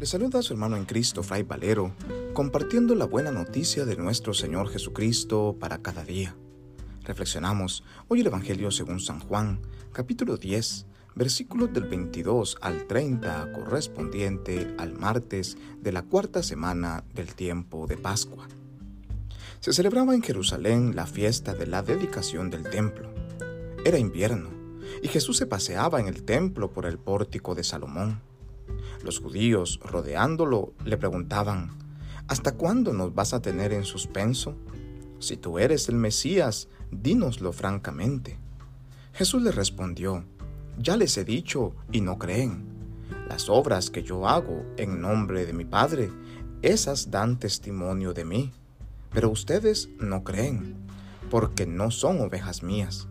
Le saluda a su hermano en Cristo, Fray Valero, compartiendo la buena noticia de nuestro Señor Jesucristo para cada día. Reflexionamos hoy el Evangelio según San Juan, capítulo 10, versículos del 22 al 30, correspondiente al martes de la cuarta semana del tiempo de Pascua. Se celebraba en Jerusalén la fiesta de la dedicación del templo. Era invierno, y Jesús se paseaba en el templo por el pórtico de Salomón. Los judíos, rodeándolo, le preguntaban, ¿Hasta cuándo nos vas a tener en suspenso? Si tú eres el Mesías, dínoslo francamente. Jesús le respondió, Ya les he dicho y no creen. Las obras que yo hago en nombre de mi Padre, esas dan testimonio de mí. Pero ustedes no creen, porque no son ovejas mías.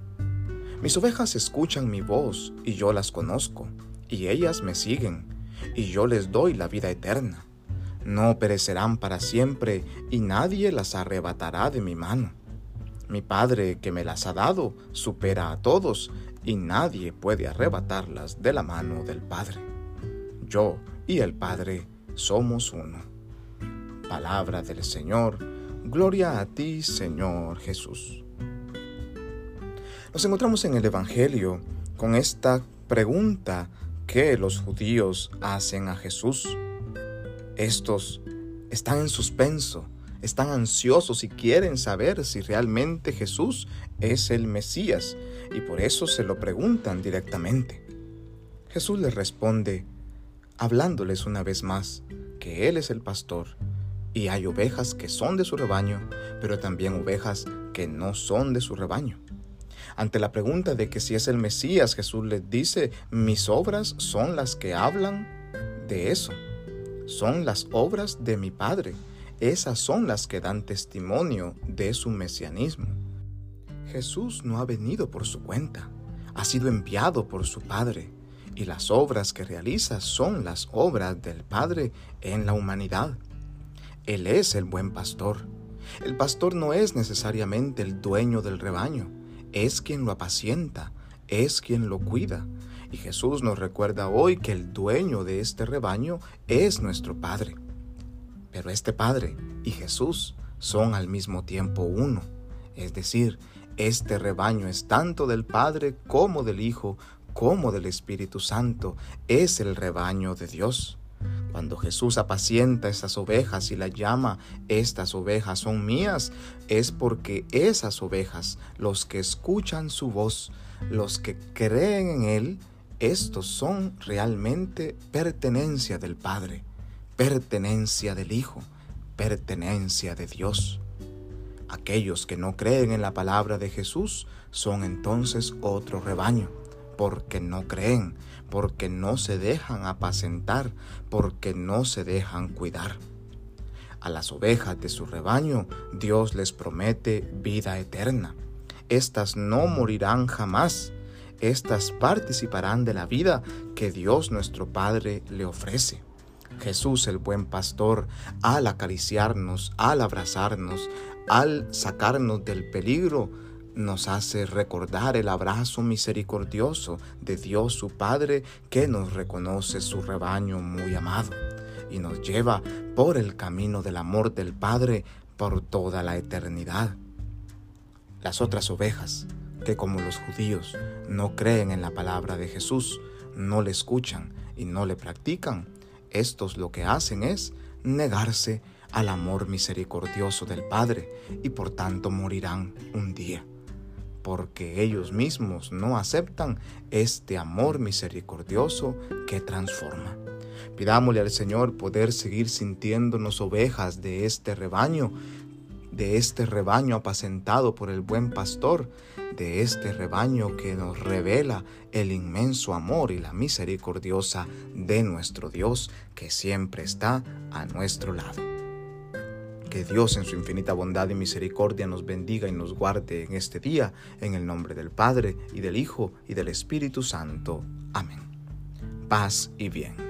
Mis ovejas escuchan mi voz y yo las conozco, y ellas me siguen y yo les doy la vida eterna. No perecerán para siempre, y nadie las arrebatará de mi mano. Mi Padre que me las ha dado supera a todos, y nadie puede arrebatarlas de la mano del Padre. Yo y el Padre somos uno. Palabra del Señor, gloria a ti, Señor Jesús. Nos encontramos en el Evangelio con esta pregunta qué los judíos hacen a Jesús. Estos están en suspenso, están ansiosos y quieren saber si realmente Jesús es el Mesías y por eso se lo preguntan directamente. Jesús les responde, hablándoles una vez más, que Él es el pastor y hay ovejas que son de su rebaño, pero también ovejas que no son de su rebaño. Ante la pregunta de que si es el Mesías, Jesús les dice, mis obras son las que hablan de eso. Son las obras de mi Padre. Esas son las que dan testimonio de su mesianismo. Jesús no ha venido por su cuenta, ha sido enviado por su Padre, y las obras que realiza son las obras del Padre en la humanidad. Él es el buen pastor. El pastor no es necesariamente el dueño del rebaño, es quien lo apacienta, es quien lo cuida. Y Jesús nos recuerda hoy que el dueño de este rebaño es nuestro Padre. Pero este Padre y Jesús son al mismo tiempo uno. Es decir, este rebaño es tanto del Padre como del Hijo, como del Espíritu Santo. Es el rebaño de Dios. Cuando Jesús apacienta esas ovejas y las llama, estas ovejas son mías, es porque esas ovejas, los que escuchan su voz, los que creen en Él, estos son realmente pertenencia del Padre, pertenencia del Hijo, pertenencia de Dios. Aquellos que no creen en la palabra de Jesús son entonces otro rebaño porque no creen, porque no se dejan apacentar, porque no se dejan cuidar. A las ovejas de su rebaño Dios les promete vida eterna. Estas no morirán jamás, estas participarán de la vida que Dios nuestro Padre le ofrece. Jesús el buen pastor, al acariciarnos, al abrazarnos, al sacarnos del peligro, nos hace recordar el abrazo misericordioso de Dios su Padre que nos reconoce su rebaño muy amado y nos lleva por el camino del amor del Padre por toda la eternidad. Las otras ovejas, que como los judíos no creen en la palabra de Jesús, no le escuchan y no le practican, estos lo que hacen es negarse al amor misericordioso del Padre y por tanto morirán un día porque ellos mismos no aceptan este amor misericordioso que transforma. Pidámosle al Señor poder seguir sintiéndonos ovejas de este rebaño, de este rebaño apacentado por el buen pastor, de este rebaño que nos revela el inmenso amor y la misericordiosa de nuestro Dios que siempre está a nuestro lado. Que Dios en su infinita bondad y misericordia nos bendiga y nos guarde en este día, en el nombre del Padre, y del Hijo, y del Espíritu Santo. Amén. Paz y bien.